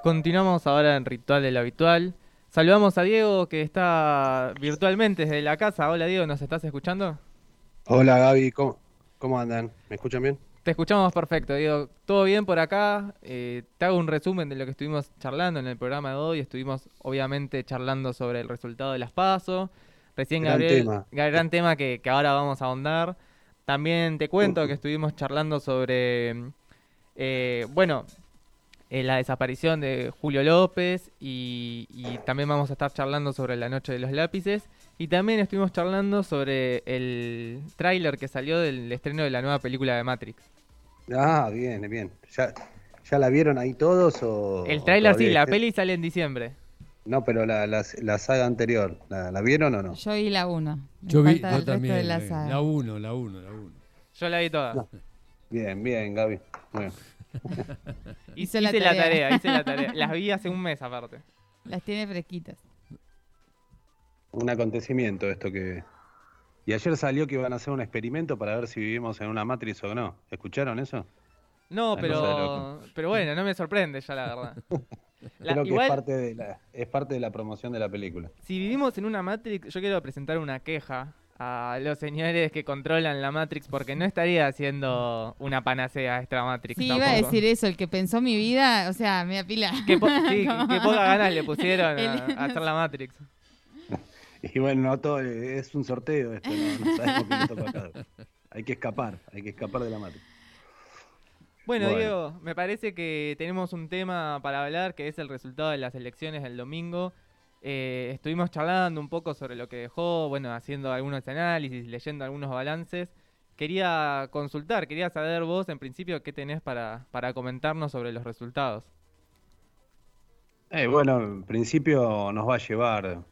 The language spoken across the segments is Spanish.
Continuamos ahora en Ritual del Habitual. Saludamos a Diego que está virtualmente desde la casa. Hola Diego, ¿nos estás escuchando? Hola Gaby, ¿cómo, cómo andan? ¿Me escuchan bien? Te escuchamos perfecto, Diego. ¿Todo bien por acá? Eh, te hago un resumen de lo que estuvimos charlando en el programa de hoy. Estuvimos obviamente charlando sobre el resultado de las PASO. Recién Gran Gabriel, tema. gran tema que, que ahora vamos a ahondar. También te cuento que estuvimos charlando sobre, eh, bueno, eh, la desaparición de Julio López y, y también vamos a estar charlando sobre la noche de los lápices y también estuvimos charlando sobre el tráiler que salió del estreno de la nueva película de Matrix. Ah, bien, bien. ¿Ya, ya la vieron ahí todos o...? El tráiler sí, la peli sale en diciembre. No, pero la, la, la saga anterior, ¿la, la vieron o no? Yo vi la 1. Yo vi, yo también. de la eh, saga. La 1, la 1, la 1. Yo la vi toda. No. Bien, bien, Gaby. Bueno, Hice, Hice la hice la tarea. hice la tarea. Las vi hace un mes aparte. Las tiene fresquitas. un acontecimiento esto que... Y ayer salió que iban a hacer un experimento para ver si vivimos en una Matrix o no. ¿Escucharon eso? No, pero, pero bueno, no me sorprende ya la verdad. La- Creo que igual, es, parte de la, es parte de la promoción de la película. si vivimos en una Matrix, yo quiero presentar una queja a los señores que controlan la Matrix porque no estaría haciendo una panacea esta Matrix. Sí, iba a tampoco. decir eso. El que pensó mi vida, o sea, me apila. Qué, po- sí, qué poca ganas le pusieron a, a hacer la Matrix. Y bueno, no todo, es un sorteo esto, no, no sabemos qué le toca a cada uno. Hay que escapar, hay que escapar de la Matrix. Bueno, Bueno. Diego, me parece que tenemos un tema para hablar que es el resultado de las elecciones del domingo. Eh, estuvimos charlando un poco sobre lo que dejó, bueno, haciendo algunos análisis, leyendo algunos balances. Quería consultar, quería saber vos en principio qué tenés para, para comentarnos sobre los resultados. Eh, bueno, en principio nos va a llevar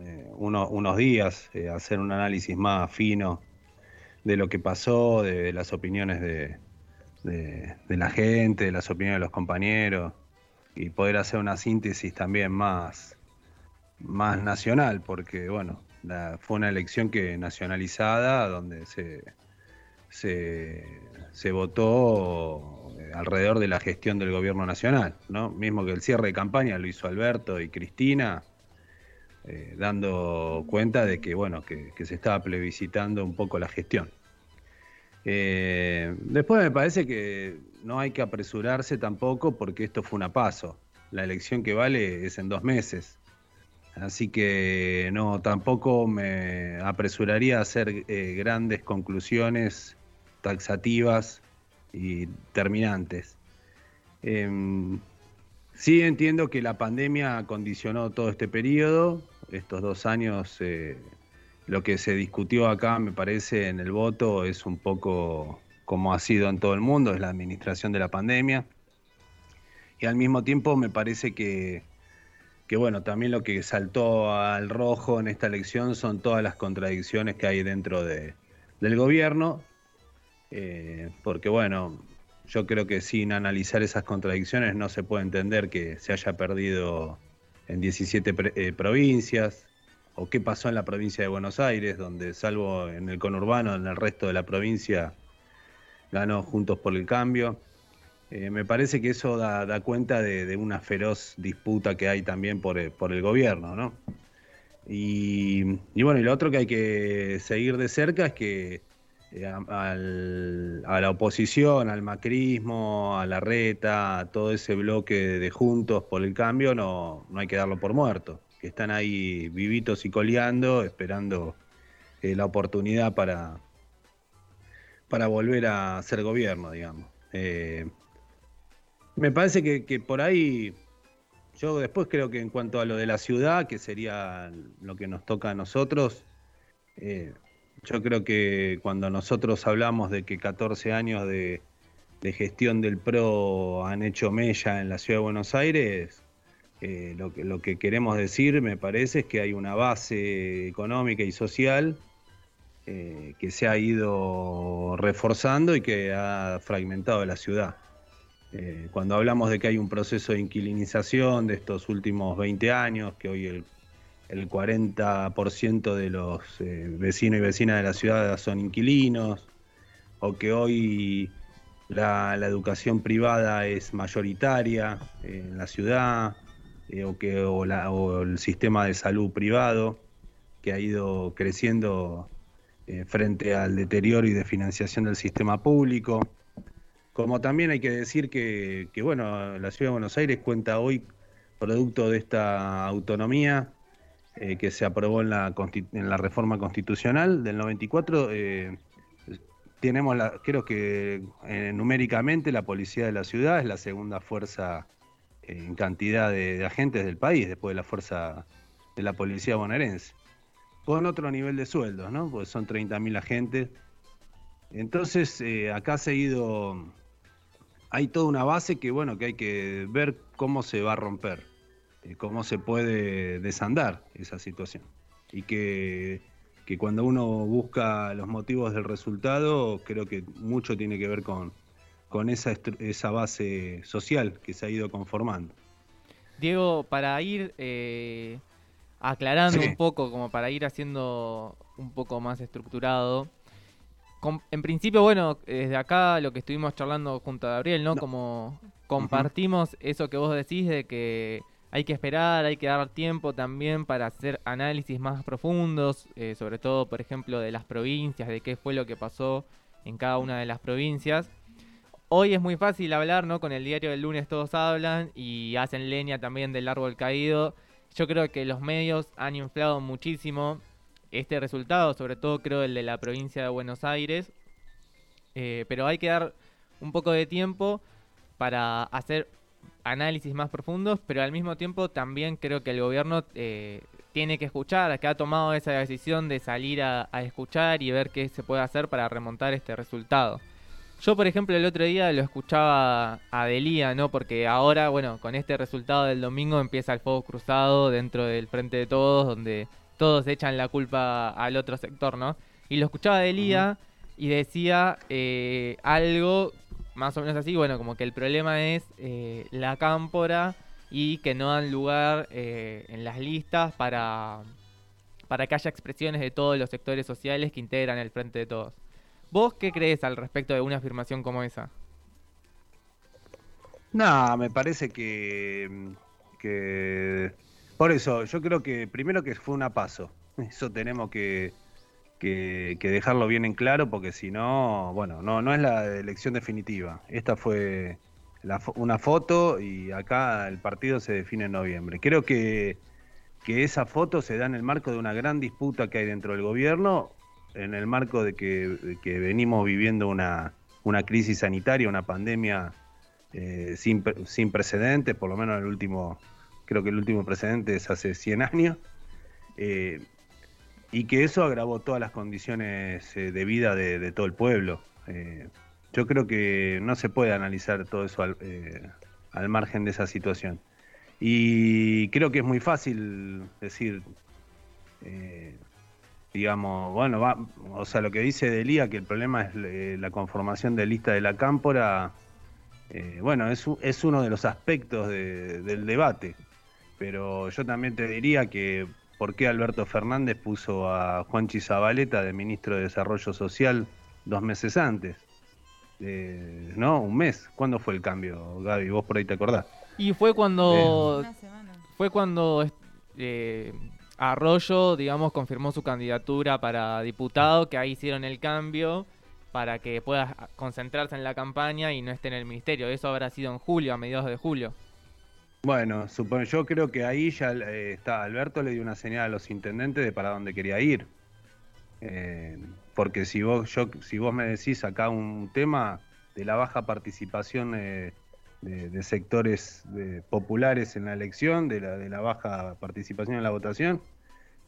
eh, uno- unos días hacer un análisis más fino de lo que pasó, de, las opiniones de- de la gente, de las opiniones de los compañeros y poder hacer una síntesis también más, más nacional, porque bueno, la- fue una elección que nacionalizada donde se, se, se votó eh, alrededor de la gestión del gobierno nacional, ¿no? Mismo que el cierre de campaña lo hizo Alberto y Cristina, eh, dando cuenta de que, bueno, que, que se estaba plebiscitando un poco la gestión. Eh, después me parece que no hay que apresurarse tampoco porque esto fue una paso. La elección que vale es en dos meses. Así que no, tampoco me apresuraría a hacer eh, grandes conclusiones taxativas y terminantes. Em, sí entiendo que la pandemia condicionó todo este periodo, estos dos años, eh, lo que se discutió acá, me parece, en el voto es un poco como ha sido en todo el mundo, es la administración de la pandemia. Y al mismo tiempo me parece que, que bueno, también lo que saltó al rojo en esta elección son todas las contradicciones que hay dentro de, del gobierno, eh, porque bueno, yo creo que sin analizar esas contradicciones no se puede entender que se haya perdido en 17 pre- eh, provincias, o qué pasó en la provincia de Buenos Aires, donde salvo en el conurbano, en el resto de la provincia ganó Juntos por el Cambio. Eh, me parece que eso da, da cuenta de, una feroz disputa que hay también por, el- por el gobierno, ¿no? Y, y bueno, y lo otro que hay que seguir de cerca es que eh, a, la oposición, al macrismo, a la reta, a todo ese bloque de juntos por el cambio, no, no hay que darlo por muerto. Que están ahí vivitos y coleando, esperando eh, la oportunidad para, para volver a ser gobierno, digamos. Eh, me parece que, que por ahí, yo después creo que en cuanto a lo de la ciudad, que sería lo que nos toca a nosotros, eh, yo creo que cuando nosotros hablamos de que 14 años de, gestión del PRO han hecho mella en la ciudad de Buenos Aires, eh, lo, que, lo que queremos decir, me parece, es que hay una base económica y social eh, que se ha ido reforzando y que ha fragmentado la ciudad. Eh, cuando hablamos de que hay un proceso de inquilinización de estos últimos 20 años, que hoy el, el 40% de los eh, vecinos y vecinas de la ciudad son inquilinos, o que hoy la, educación privada es mayoritaria en la ciudad, eh, o, que, o, el sistema de salud privado, que ha ido creciendo eh, frente al deterioro y de financiación del sistema público. Como también hay que decir que, bueno, la Ciudad de Buenos Aires cuenta hoy, producto de esta autonomía eh, que se aprobó en la, reforma constitucional del 94, eh, tenemos, creo que eh, numéricamente la policía de la ciudad es la segunda fuerza en cantidad de, agentes del país, después de la fuerza de la policía bonaerense. Con otro nivel de sueldos, ¿no? Porque son 30.000 agentes. Entonces, acá se ha ido. Hay toda una base que, bueno, que hay que ver cómo se va a romper, eh, cómo se puede desandar esa situación. Y que, que cuando uno busca los motivos del resultado, creo que mucho tiene que ver con, con esa, esa base social que se ha ido conformando. Diego, para ir eh, aclarando Sí. un poco, como para ir haciendo un poco más estructurado. En principio, bueno, desde acá lo que estuvimos charlando junto a Gabriel, ¿no? No. Como compartimos eso que vos decís de que hay que esperar, hay que dar tiempo también para hacer análisis más profundos, eh, sobre todo, por ejemplo, de las provincias, de qué fue lo que pasó en cada una de las provincias. Hoy es muy fácil hablar, ¿no? Con el diario del lunes todos hablan y hacen leña también del árbol caído. Yo creo que los medios han inflado muchísimo este resultado, sobre todo creo el de la provincia de Buenos Aires. Eh, pero hay que dar un poco de tiempo para hacer análisis más profundos, pero al mismo tiempo también creo que el gobierno eh, tiene que escuchar, que ha tomado esa decisión de salir a, escuchar y ver qué se puede hacer para remontar este resultado. Yo, por ejemplo, el otro día lo escuchaba a Delía, ¿no? Porque ahora, bueno, con este resultado del domingo empieza el fuego cruzado dentro del Frente de Todos, donde todos echan la culpa al otro sector, ¿no? Y lo escuchaba a Delía y decía eh, algo más o menos así, bueno, como que el problema es eh, la cámpora y que no dan lugar eh, en las listas para, para que haya expresiones de todos los sectores sociales que integran el Frente de Todos. ¿Vos qué crees al respecto de una afirmación como esa? No, me parece que, que por eso yo creo que primero que fue una paso. Eso tenemos que, que, que dejarlo bien en claro porque si no, bueno, no, no es la elección definitiva. Esta fue la una foto y acá el partido se define en noviembre. Creo que, que esa foto se da en el marco de una gran disputa que hay dentro del gobierno, en el marco de que, que venimos viviendo una, una crisis sanitaria, una pandemia eh, sin, sin precedentes, por lo menos el último, creo que el último precedente es hace 100 años, eh, y que eso agravó todas las condiciones eh, de vida de, todo el pueblo. Eh, yo creo que no se puede analizar todo eso al, al margen de esa situación. Y creo que es muy fácil decir, digamos, bueno, va, o sea, lo que dice Delía, que el problema es la conformación de lista de la cámpora, bueno, es, es uno de los aspectos de- del debate, pero yo también te diría que por qué Alberto Fernández puso a Juanchi Zabaleta de ministro de Desarrollo Social dos meses antes. Eh, ¿No? Un mes. ¿Cuándo fue el cambio, Gaby? Vos por ahí te acordás. Y fue cuando Una semana. fue cuando eh, Arroyo, digamos, confirmó su candidatura para diputado, que ahí hicieron el cambio para que pueda concentrarse en la campaña y no esté en el ministerio. Eso habrá sido en julio, a mediados de julio. Bueno, yo creo que ahí ya eh, está. Alberto le dio una señal a los intendentes de para dónde quería ir. Eh, porque si vos, yo, si vos me decís acá un tema de la baja participación eh, de, sectores de- populares en la elección, de la, de la baja participación en la votación,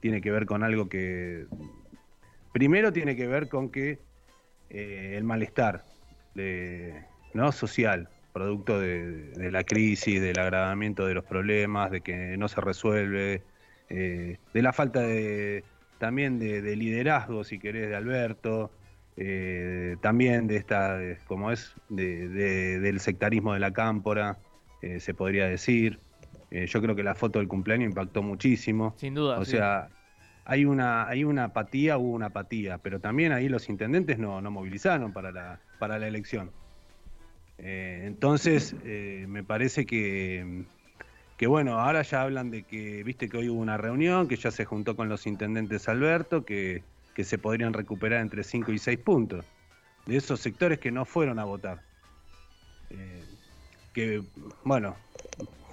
tiene que ver con algo que. Primero tiene que ver con que eh, el malestar de, ¿no? social, producto de, de la crisis, del agravamiento de los problemas, de que no se resuelve, eh, de la falta de también de, de liderazgo, si querés, de Alberto, eh, también de esta, como es, de- de- del sectarismo de la cámpora, eh, se podría decir. Yo creo que la foto del cumpleaños impactó muchísimo. Sin duda. O sí. sea, hay una, hay una apatía, hubo una apatía, pero también ahí los intendentes no, no movilizaron para la, para la elección. Eh, entonces, eh, me parece que, bueno, ahora ya hablan de que, viste que hoy hubo una reunión, que ya se juntó con los intendentes Alberto, que, que se podrían recuperar entre 5 y 6 puntos de esos sectores que no fueron a votar. Eh, que, bueno,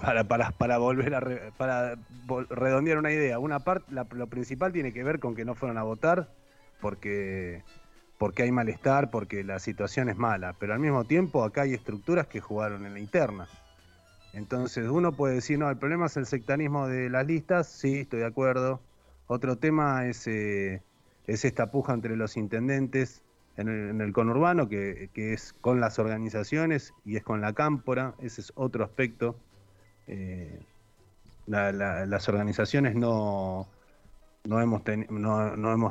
para, para, para volver a re- para redondear una idea, una parte, lo principal tiene que ver con que no fueron a votar porque porque hay malestar, porque la situación es mala, pero al mismo tiempo acá hay estructuras que jugaron en la interna. Entonces uno puede decir, no, el problema es el sectarismo de las listas, sí, estoy de acuerdo. Otro tema es, eh, es esta puja entre los intendentes en el, conurbano, que, es con las organizaciones y es con la cámpora, ese es otro aspecto. Eh, la- la- las organizaciones no, no hemos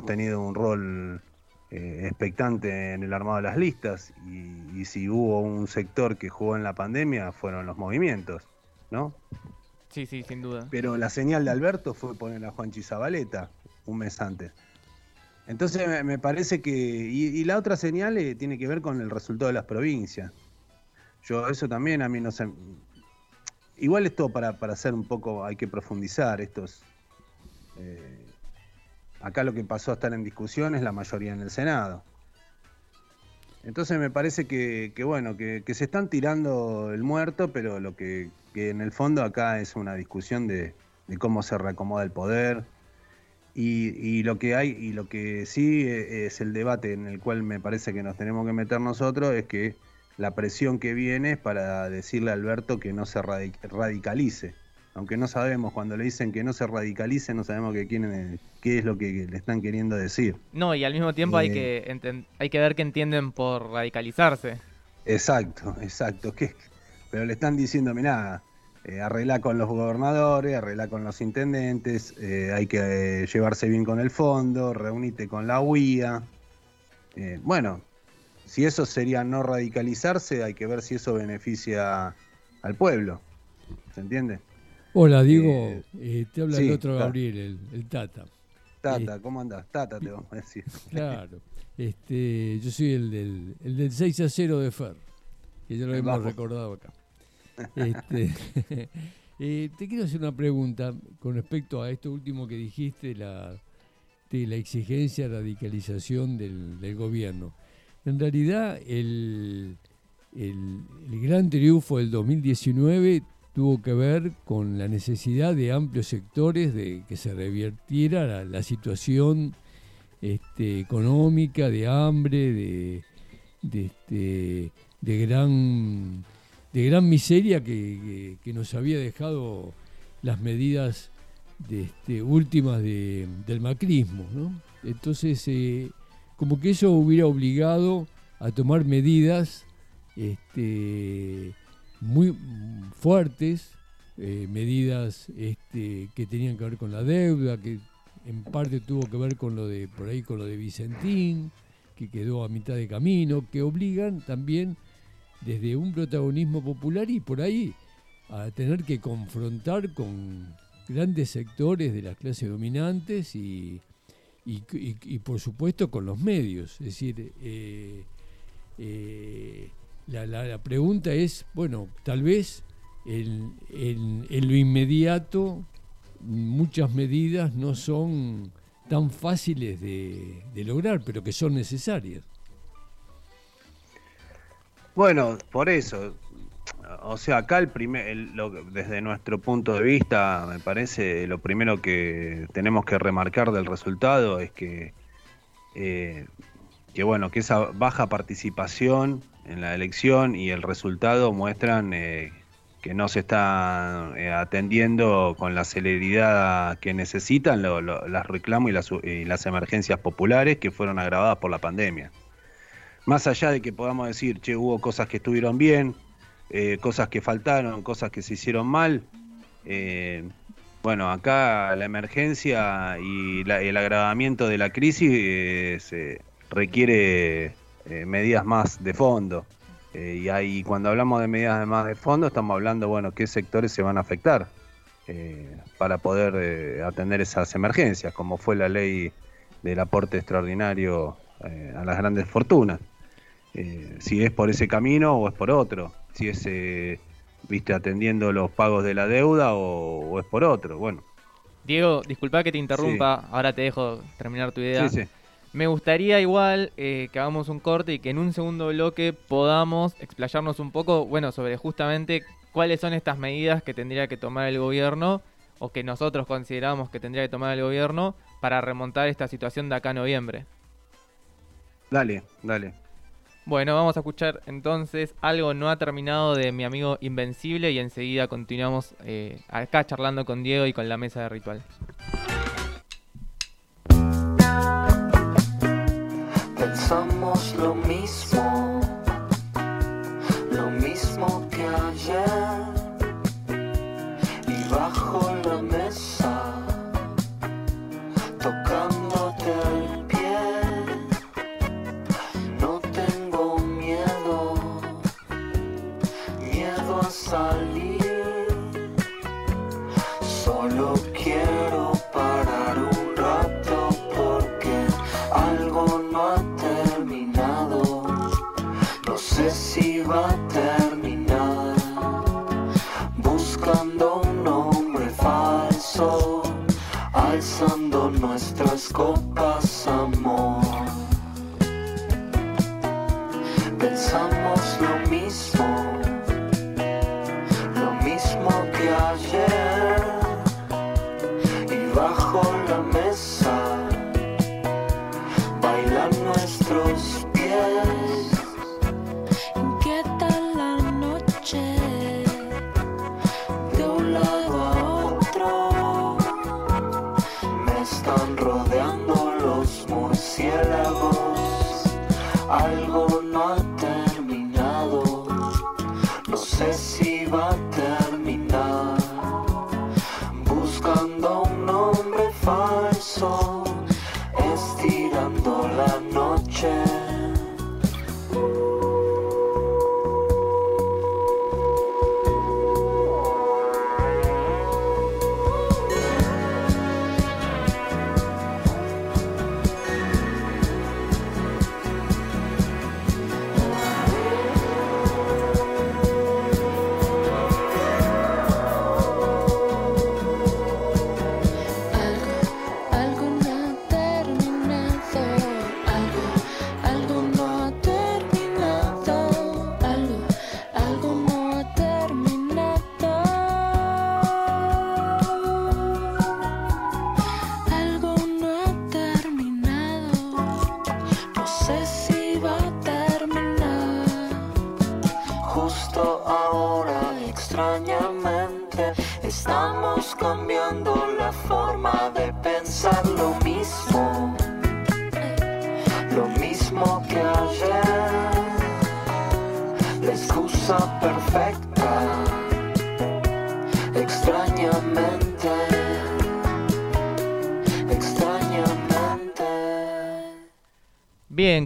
tenido un rol eh, expectante en el armado de las listas y, y si hubo un sector que jugó en la pandemia fueron los movimientos, ¿no? Sí, sí, sin duda. Pero la señal de Alberto fue poner a Juanchi Zabaleta un mes antes. Entonces me, me parece que... Y, y la otra señal eh, tiene que ver con el resultado de las provincias. Yo eso también a mí no sé... Igual esto para, para hacer un poco, hay que profundizar estos... eh, acá lo que pasó a estar en discusión es la mayoría en el Senado. Entonces me parece que, bueno, que, se están tirando el muerto, pero lo que, que en el fondo acá es una discusión de, cómo se reacomoda el poder. Y, lo que hay, y lo que sí eh, es el debate en el cual me parece que nos tenemos que meter nosotros, es que la presión que viene es para decirle a Alberto que no se radic- radicalice. Aunque no sabemos, cuando le dicen que no se radicalice, no sabemos qué, quieren, qué es lo que le están queriendo decir. No, y al mismo tiempo hay, Eh. que hay que ver qué entienden por radicalizarse. Exacto, exacto. ¿Qué? Pero le están diciendo, mirá, eh, arreglá con los gobernadores, arreglá con los intendentes, eh, hay que eh, llevarse bien con el fondo, reunite con la UIA. Bueno, si eso sería no radicalizarse, hay que ver si eso beneficia al pueblo. ¿Se entiende? Hola, Diego. Eh, eh, te habla sí, el otro. Gabriel, el, el Tata. Tata, ¿cómo andás? Tata, te vamos a decir. Claro. Este, yo soy el del, el del 6 a 0 de Fer, que ya lo El hemos bajo. recordado acá. Este, eh, te quiero hacer una pregunta con respecto a esto último que dijiste, la, de la exigencia de radicalización del, del gobierno. En realidad, el, el, el gran triunfo del 2019 tuvo que ver con la necesidad de amplios sectores de que se revirtiera la, situación este, económica, de hambre, de, este, de gran de gran miseria que, que- nos había dejado las medidas este, últimas de- del macrismo. ¿no? Entonces, eh, como que eso hubiera obligado a tomar medidas este, muy fuertes, eh, medidas este, que tenían que ver con la deuda, que en parte tuvo que ver con lo de por ahí con lo de Vicentín, que quedó a mitad de camino, que obligan también desde un protagonismo popular y por ahí a tener que confrontar con grandes sectores de las clases dominantes y- y, por supuesto con los medios. Es decir, eh, eh, la, la- la pregunta es, bueno, tal vez en, en- lo inmediato muchas medidas no son tan fáciles de, de lograr, pero que son necesarias. Bueno, por eso. O sea, acá el primer, el- lo- desde nuestro punto de vista, me parece lo primero que tenemos que remarcar del resultado es que, eh, que bueno, que esa baja participación en la elección y el resultado muestran eh, que no se está eh, atendiendo con la celeridad que necesitan lo- lo- las reclamos y las, y las emergencias populares que fueron agravadas por la pandemia. Más allá de que podamos decir, che, hubo cosas que estuvieron bien, eh, cosas que faltaron, cosas que se hicieron mal, bueno, acá la emergencia y la- el agravamiento de la crisis se requiere eh, medidas más de fondo. Eh, y ahí cuando hablamos de medidas de más de fondo, estamos hablando, bueno, qué sectores se van a afectar eh, para poder atender esas emergencias, como fue la ley del aporte extraordinario a las grandes fortunas. si es por ese camino o es por otro, si es, eh, viste, atendiendo los pagos de la deuda o, o es por otro, bueno. Diego, disculpa que te interrumpa, ahora te dejo terminar tu idea. Sí, sí. Me gustaría igual eh, que hagamos un corte y que en un segundo bloque podamos explayarnos un poco, bueno, sobre justamente cuáles son estas medidas que tendría que tomar el gobierno o que nosotros consideramos que tendría que tomar el gobierno para remontar esta situación de acá a noviembre. Dale, dale. Bueno, vamos a escuchar entonces algo no ha terminado de mi amigo Invencible y enseguida continuamos eh, acá charlando con Diego y con la mesa de ritual. mesmo.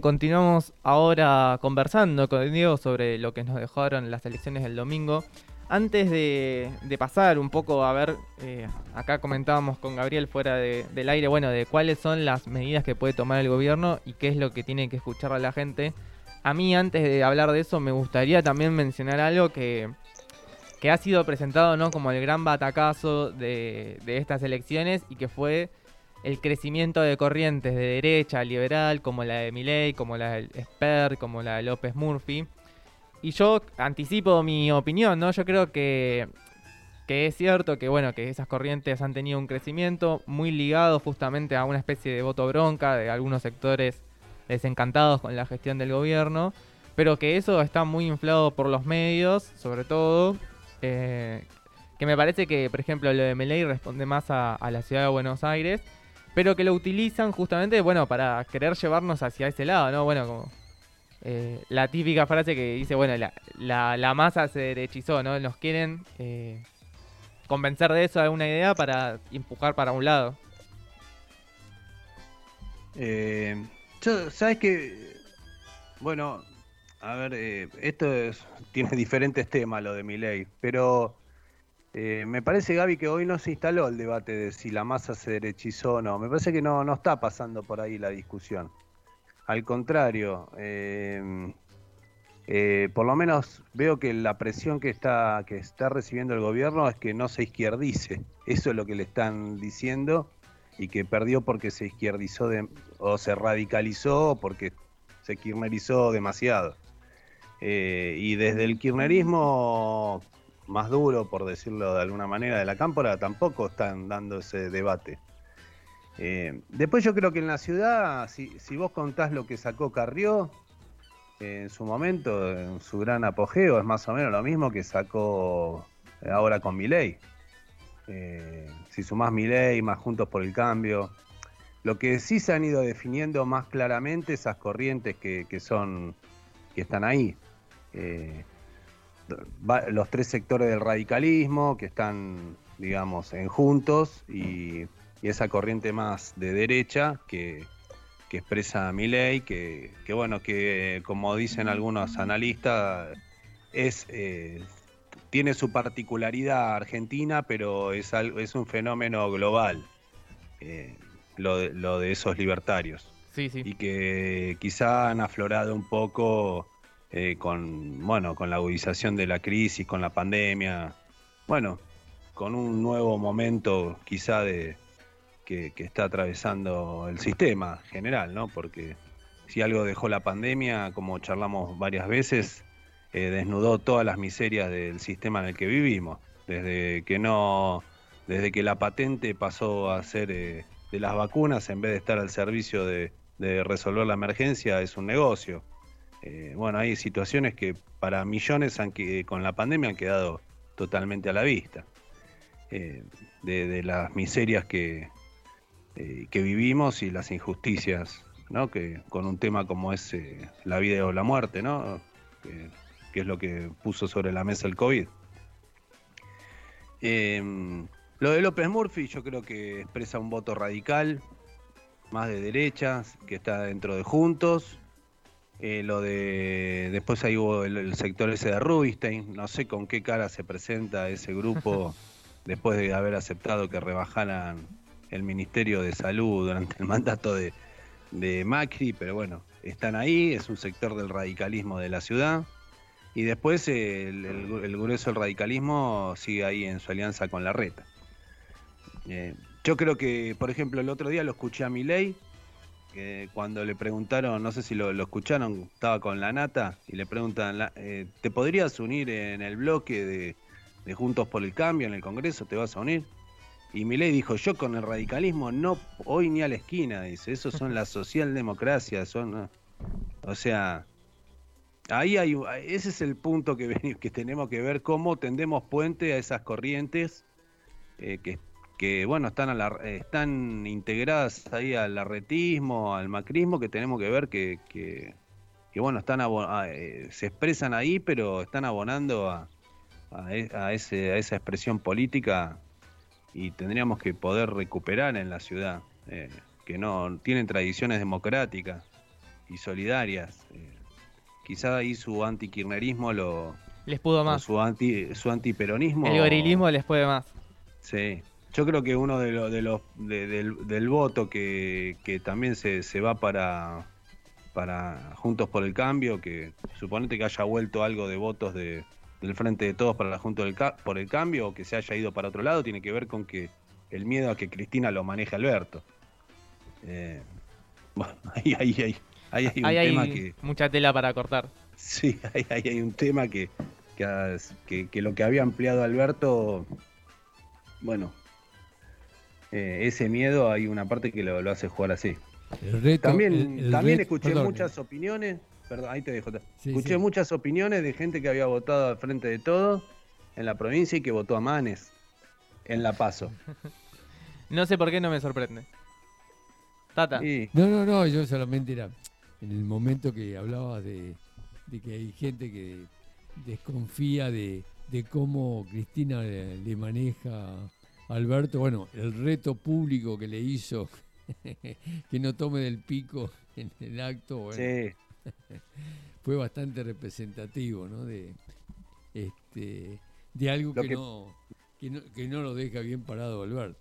Continuamos ahora conversando con Diego sobre lo que nos dejaron las elecciones del domingo. Antes de, pasar un poco a ver, eh, acá comentábamos con Gabriel fuera de- del aire, bueno, de cuáles son las medidas que puede tomar el gobierno y qué es lo que tiene que escuchar a la gente. A mí, antes de hablar de eso, me gustaría también mencionar algo que, que ha sido presentado ¿no? como el gran batacazo de estas elecciones y que fue el crecimiento de corrientes de derecha liberal, como la de Milei, como la del Esper, como la de López Murphy. Y yo anticipo mi opinión, ¿no? Yo creo que, que es cierto que, bueno, que esas corrientes han tenido un crecimiento muy ligado justamente a una especie de voto bronca de algunos sectores desencantados con la gestión del gobierno, pero que eso está muy inflado por los medios, sobre todo, eh, que me parece que, por ejemplo, lo de Milei responde más a la ciudad de Buenos Aires, pero que lo utilizan justamente, bueno, para querer llevarnos hacia ese lado, ¿no? Bueno, como eh, la típica frase que dice, bueno, la, la, la masa se derechizó, ¿no? Nos quieren eh, convencer de eso, de una idea para empujar para un lado. Eh, yo, ¿sabes qué? Bueno, a ver, eh, esto es- tiene diferentes temas lo de mi ley, pero eh, me parece, Gaby, que hoy no se instaló el debate de si la masa se derechizó o no. Me parece que no, no está pasando por ahí la discusión. Al contrario, eh, eh, por lo menos veo que la presión que está, que está recibiendo el gobierno es que no se izquierdice. Eso es lo que le están diciendo y que perdió porque se izquierdizó o se radicalizó porque se kirchnerizó demasiado. Eh, y desde el kirchnerismo más duro, por decirlo de alguna manera, de la cámpora, tampoco están dando ese debate. Eh, después yo creo que en la ciudad, si, vos contás lo que sacó Carrió, en su momento, en su gran apogeo, es más o menos lo mismo que sacó eh, ahora con Milei. Eh, si sumás Milei, más Juntos por el Cambio. Lo que sí se han ido definiendo más claramente esas corrientes que, que son que están ahí. Eh, los tres sectores del radicalismo que están, digamos, en juntos y, y esa corriente más de derecha que, que expresa Milei, que, que bueno, que como dicen algunos analistas, es eh, tiene su particularidad argentina, pero es, algo, es un fenómeno global, eh, lo, de, lo de esos libertarios Sí, sí. y que quizá han aflorado un poco eh, con bueno con la agudización de la crisis, con la pandemia, bueno, con un nuevo momento quizá de que, está atravesando el sistema general, ¿no? Porque si algo dejó la pandemia, como charlamos varias veces, eh, desnudó todas las miserias del sistema en el que vivimos, desde que no, desde que la patente pasó a ser eh, de las vacunas en vez de estar al servicio de resolver la emergencia es un negocio. Eh, bueno, hay situaciones que para millones han que, con la pandemia han quedado totalmente a la vista. Eh, de, las miserias que, eh, que vivimos y las injusticias, ¿no? Que con un tema como es la vida o la muerte, ¿no? Que, que es lo que puso sobre la mesa el COVID. Eh, lo de López Murphy yo creo que expresa un voto radical, más de derechas, que está dentro de Juntos. Eh, lo de después ahí hubo el, el sector ese de Rubinstein, no sé con qué cara se presenta ese grupo después de haber aceptado que rebajaran el Ministerio de Salud durante el mandato de, de Macri, pero bueno, están ahí, es un sector del radicalismo de la ciudad. Y después el, el- el grueso del radicalismo sigue ahí en su alianza con la reta. Eh, yo creo que, por ejemplo, el otro día lo escuché a Milei, que cuando le preguntaron, no sé si lo, escucharon, estaba con la nata, y le preguntan, eh, ¿te podrías unir en el bloque de, Juntos por el Cambio en el Congreso? ¿Te vas a unir? Y Milei dijo, yo con el radicalismo no hoy ni a la esquina, dice, esos son la socialdemocracia, son... ¿no?". O sea, ahí hay, ese es el punto que, que tenemos que ver cómo tendemos puente a esas corrientes eh, que, que, bueno, están, a la- están integradas ahí al arretismo, al macrismo, que tenemos que ver que, que, que, bueno, están a- eh, se expresan ahí, pero están abonando a, a, e- a ese, a esa expresión política y tendríamos que poder recuperar en la ciudad, eh, que no tienen tradiciones democráticas y solidarias. eh. quizá ahí su antikirchnerismo lo, Les pudo más. su anti su antiperonismo El gorilismo les puede más. Sí, yo creo que uno de, los de los de- del, del voto que, que también se, se va para para Juntos por el Cambio, que suponete que haya vuelto algo de votos de, del Frente de Todos para la Juntos por el Cambio o que se haya ido para otro lado, tiene que ver con que el miedo a que Cristina lo maneje Alberto. Eh, bueno, ahí, ahí, ahí, ahí hay un Ahí tema hay que... mucha tela para cortar. Sí, ahí, ahí hay un tema que, que- que lo que había ampliado Alberto, bueno, eh, ese miedo hay una parte que lo, lo hace jugar así. El reto, También, el- el también reto- escuché perdón, muchas opiniones, perdón, ahí te dejo. Sí, escuché sí. muchas opiniones de gente que había votado al frente de todo en la provincia y que votó a Manes en La Paso. No sé por qué no me sorprende. Tata. Y, No, no, no, yo solamente era en el momento que hablabas de, de que hay gente que desconfía de, de cómo Cristina le, le maneja Alberto. Bueno, el reto público que le hizo que no tome del pico en el acto, bueno, sí, fue bastante representativo, ¿no? De, este, de algo que, que- no, que no que no lo deja bien parado Alberto.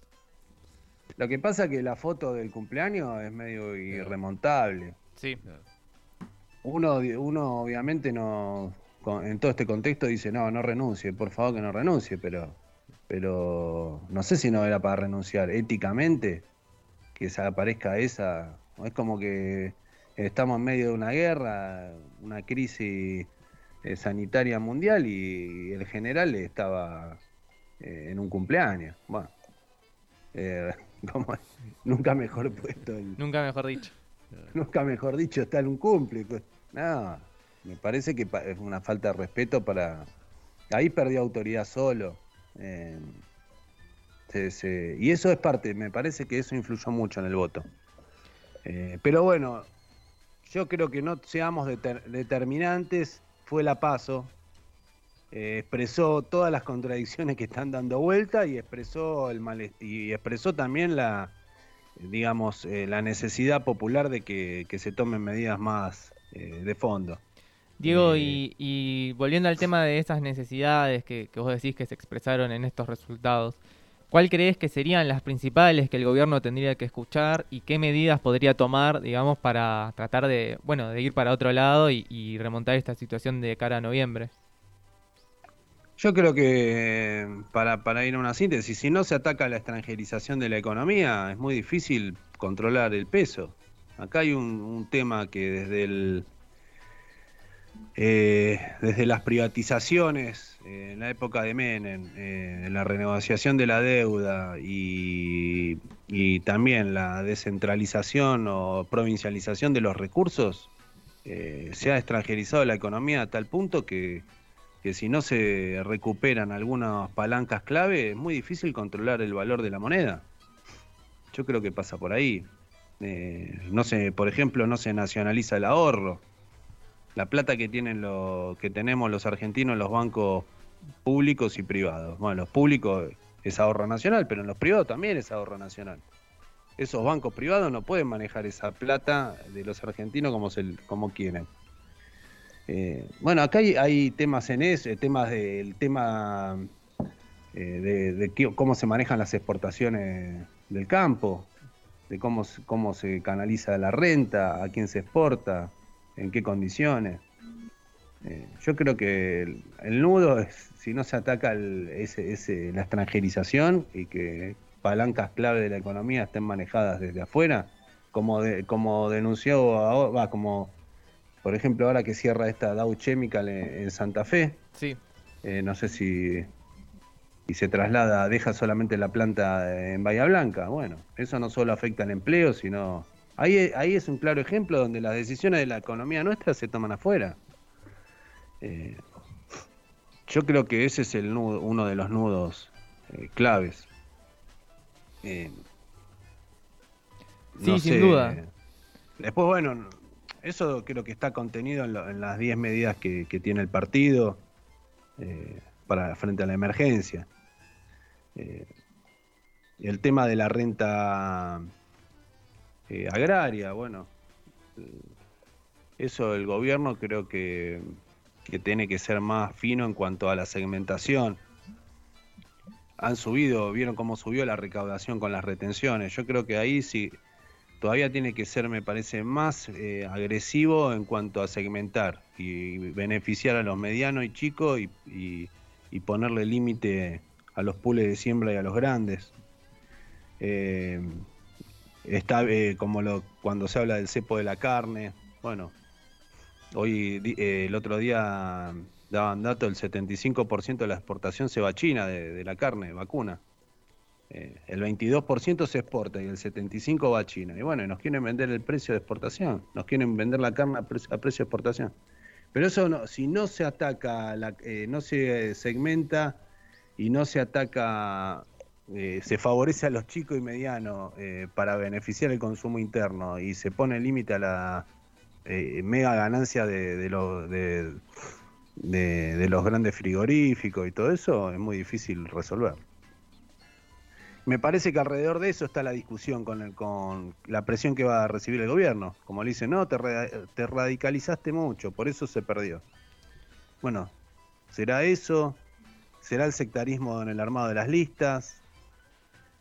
lo que pasa que la foto del cumpleaños es medio irremontable. Sí. uno, uno obviamente no, en todo este contexto dice, no, no renuncie, por favor que no renuncie, pero, pero no sé si no era para renunciar. Éticamente, que se aparezca esa, es como que estamos en medio de una guerra, una crisis eh, sanitaria mundial y el general estaba eh, en un cumpleaños. Bueno, eh, como- nunca mejor puesto el, Nunca mejor dicho. nunca mejor dicho, está en un cumple. co- No, me parece que es una falta de respeto para... Ahí perdió autoridad solo. Se- Y eso es parte, me parece que eso influyó mucho en el voto. Eh, pero bueno, yo creo que no seamos deter- determinantes. Fue la paso. eh, expresó todas las contradicciones que están dando vuelta y expresó el male- y expresó también la, digamos, eh, la necesidad popular de que, se tomen medidas más de fondo. Diego, Eh, y, y volviendo al tema de esas necesidades que, que vos decís que se expresaron en estos resultados, ¿cuál crees que serían las principales que el gobierno tendría que escuchar y qué medidas podría tomar, digamos, para tratar de, bueno, de ir para otro lado y, y remontar esta situación de cara a noviembre? Yo creo que para, para ir a una síntesis, si no se ataca la extranjerización de la economía, es muy difícil controlar el peso. Acá hay un, un tema que desde el eh, desde las privatizaciones eh, en la época de Menem, eh, la renegociación de la deuda y, también la descentralización o provincialización de los recursos, se ha extranjerizado la economía a tal punto que que si no se recuperan algunas palancas clave, es muy difícil controlar el valor de la moneda. Yo creo que pasa por ahí. No se, por ejemplo, no se nacionaliza el ahorro. La plata que tienen lo, que tenemos los argentinos en los bancos públicos y privados. Bueno, los públicos es ahorro nacional, pero en los privados también es ahorro nacional. Esos bancos privados no pueden manejar esa plata de los argentinos como, se, como quieren. Eh, bueno, acá hay, temas en eso, eh, temas del tema eh, de, cómo se manejan las exportaciones del campo, de cómo, cómo se canaliza la renta, a quién se exporta, en qué condiciones. Eh, yo creo que el, el nudo es si no se ataca el- ese, ese- la extranjerización y que palancas clave de la economía estén manejadas desde afuera, como, de- como denunció ahora, va, como por ejemplo, ahora que cierra esta Dow Chemical en, en Santa Fe, Sí, eh, no sé si, si se traslada, deja solamente la planta en Bahía Blanca. Bueno, eso no solo afecta al empleo, sino... Ahí, ahí es un claro ejemplo donde las decisiones de la economía nuestra se toman afuera. Eh, yo creo que ese es el nudo- uno de los nudos eh, claves. Eh, Sí, sin duda. Después, bueno, eso creo que está contenido en, lo- en las 10 medidas que, que tiene el partido eh, para frente a la emergencia. El tema de la renta eh, agraria, bueno, eso el gobierno creo que, que tiene que ser más fino en cuanto a la segmentación. Han subido, vieron cómo subió la recaudación con las retenciones. Yo creo que ahí sí todavía tiene que ser, me parece, más eh, agresivo en cuanto a segmentar y beneficiar a los medianos y chicos y, y- y ponerle límite a los pules de siembra y a los grandes. Eh, está eh, como lo, cuando se habla del cepo de la carne. Bueno, hoy eh, el otro día daban datos, el 75% de la exportación se va a China de, de la carne, vacuna. Eh, el 22% se exporta y el 75% va a China. Y bueno, nos quieren vender el precio de exportación, nos quieren vender la carne a, pre- a precio de exportación. Pero eso no, si no se ataca, la- no se segmenta y no se ataca, eh, se favorece a los chicos y medianos eh, para beneficiar el consumo interno y se pone límite a la eh, mega ganancia de, de los de, los grandes frigoríficos y todo eso, es muy difícil resolver. Me parece que alrededor de eso está la discusión con, el- con la presión que va a recibir el gobierno. Como le dicen, no, te radicalizaste mucho, por eso se perdió. Bueno, ¿será eso? ¿Será el sectarismo en el armado de las listas?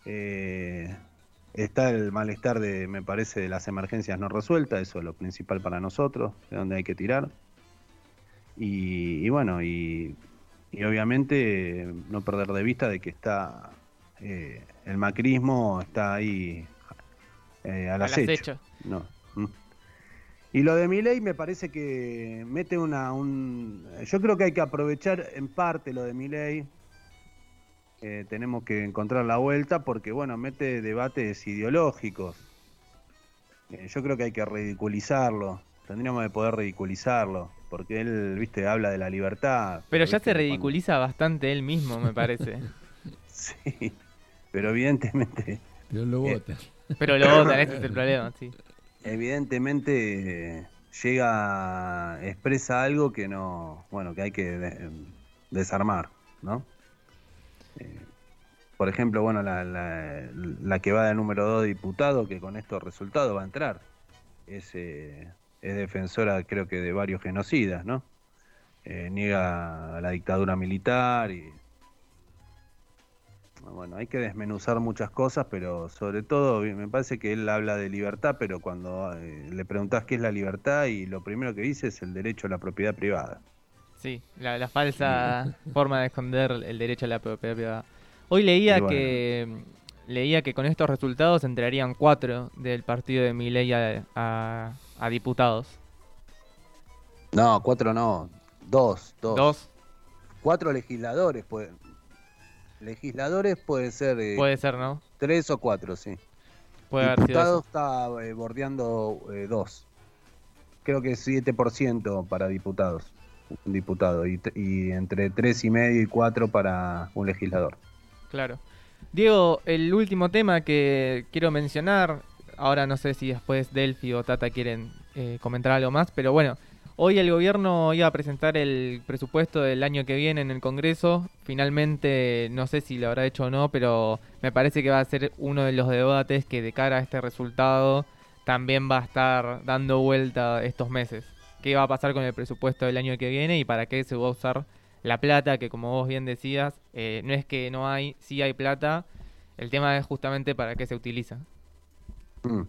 Eh, está el malestar de, me parece, de las emergencias no resueltas, eso es lo principal para nosotros, de donde hay que tirar. Y, y bueno, y, y obviamente no perder de vista de que está eh, el macrismo está ahí eh, al Al acecho. acecho. No. Mm. Y lo de Milei me parece que mete una un yo creo que hay que aprovechar en parte lo de Milei. Eh, tenemos que encontrar la vuelta porque bueno, mete debates ideológicos. Eh, yo creo que hay que ridiculizarlo. Tendríamos que poder ridiculizarlo porque él, viste, habla de la libertad. Pero ya ¿viste? se Cuando- ridiculiza bastante él mismo, me parece. Sí. Pero evidentemente Pero lo Eh, votan. Pero lo votan, ese es el problema, sí. evidentemente eh, llega, expresa algo que no, bueno, que hay que de- desarmar, ¿no? Por ejemplo, bueno, la, la- la que va de número 2 de diputado, que con estos resultados va a entrar, es, eh, es defensora, creo que, de varios genocidas, ¿no? Eh, niega la dictadura militar y bueno, hay que desmenuzar muchas cosas, pero sobre todo me parece que él habla de libertad, pero cuando eh, le preguntás qué es la libertad y lo primero que dice es el derecho a la propiedad privada. Sí, la, la falsa forma de esconder el derecho a la propiedad privada. Hoy leía bueno. que leía que con estos resultados entrarían cuatro del partido de Milei a, a- a diputados. No, cuatro no, dos, dos. Dos, Cuatro legisladores, pueden legisladores puede ser eh, puede ser, ¿no? tres o cuatro, sí. Puede haber sido Diputados está eh, bordeando eh, dos. Creo que 7% para diputados, un diputado, y, y entre tres y medio y cuatro para un legislador. Claro. Diego, el último tema que quiero mencionar, ahora no sé si después Delphi o Tata quieren eh, comentar algo más, pero bueno, hoy el gobierno iba a presentar el presupuesto del año que viene en el Congreso. Finalmente, no sé si lo habrá hecho o no, pero me parece que va a ser uno de los debates que de cara a este resultado también va a estar dando vuelta estos meses. ¿Qué va a pasar con el presupuesto del año que viene y para qué se va a usar la plata, que como vos bien decías, eh, no es que no hay, sí hay plata, el tema es justamente para qué se utiliza. Mm.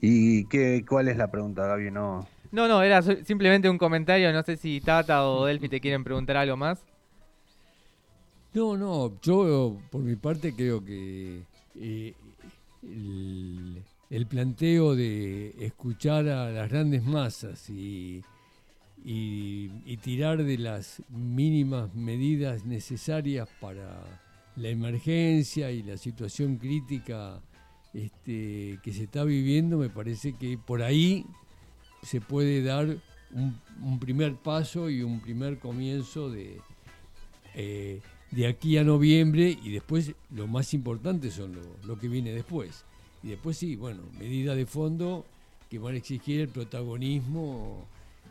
¿Y qué, cuál es la pregunta, Gaby? No, No, no, era simplemente un comentario, no sé si Tata o Delphi te quieren preguntar algo más. No, no, yo por mi parte creo que eh, el, el planteo de escuchar a las grandes masas y, y- tirar de las mínimas medidas necesarias para la emergencia y la situación crítica este, que se está viviendo, me parece que por ahí se puede dar un, un primer paso y un primer comienzo de, eh, de aquí a noviembre y después lo más importante son lo, lo que viene después. Y después sí, bueno, medidas de fondo que van a exigir el protagonismo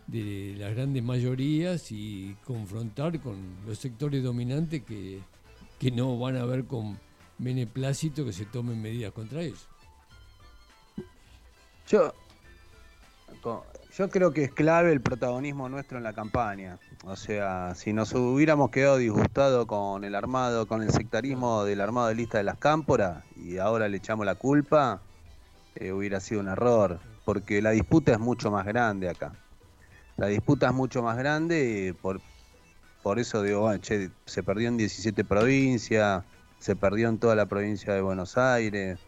de las grandes mayorías y confrontar con los sectores dominantes que, que no van a ver con beneplácito que se tomen medidas contra ellos. Yo, yo creo que es clave el protagonismo nuestro en la campaña. O sea, si nos hubiéramos quedado disgustados con el armado, con el sectarismo del armado de lista de las cámporas y ahora le echamos la culpa, eh, hubiera sido un error. Porque la disputa es mucho más grande acá. La disputa es mucho más grande, por, por eso digo, bueno, che, se perdió en 17 provincias, se perdió en toda la provincia de Buenos Aires.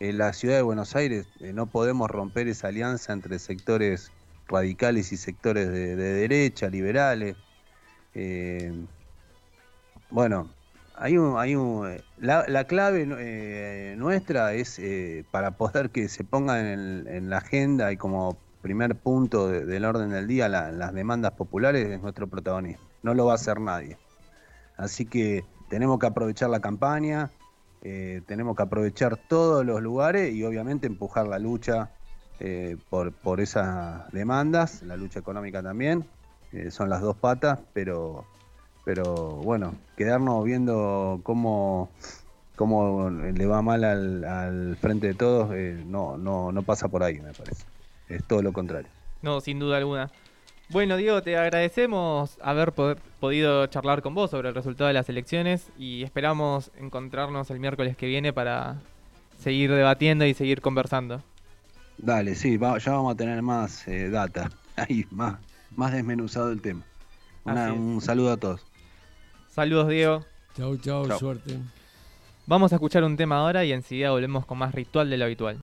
En la ciudad de Buenos Aires eh, no podemos romper esa alianza entre sectores radicales y sectores de, de derecha, liberales. Eh, bueno, hay un, hay un, la, la clave eh, nuestra es para poder que se pongan en, en la agenda y como primer punto de- del orden del día la- las demandas populares es nuestro protagonismo. No lo va a hacer nadie. Así que tenemos que aprovechar la campaña, eh, tenemos que aprovechar todos los lugares y obviamente empujar la lucha eh, por, esas demandas, la lucha económica también, eh, son las dos patas, pero, pero bueno, quedarnos viendo cómo, cómo le va mal al, al frente de todos, no, no, no pasa por ahí, me parece. Es todo lo contrario. No, sin duda alguna. Bueno, Diego, te agradecemos haber poder- podido charlar con vos sobre el resultado de las elecciones y esperamos encontrarnos el miércoles que viene para seguir debatiendo y seguir conversando. Dale, sí, va- ya vamos a tener más eh, data, ahí, más, más desmenuzado el tema. Una- un saludo a todos. Saludos, Diego. Chau, chau, Chau. suerte. Vamos a escuchar un tema ahora y enseguida volvemos con más ritual de lo habitual.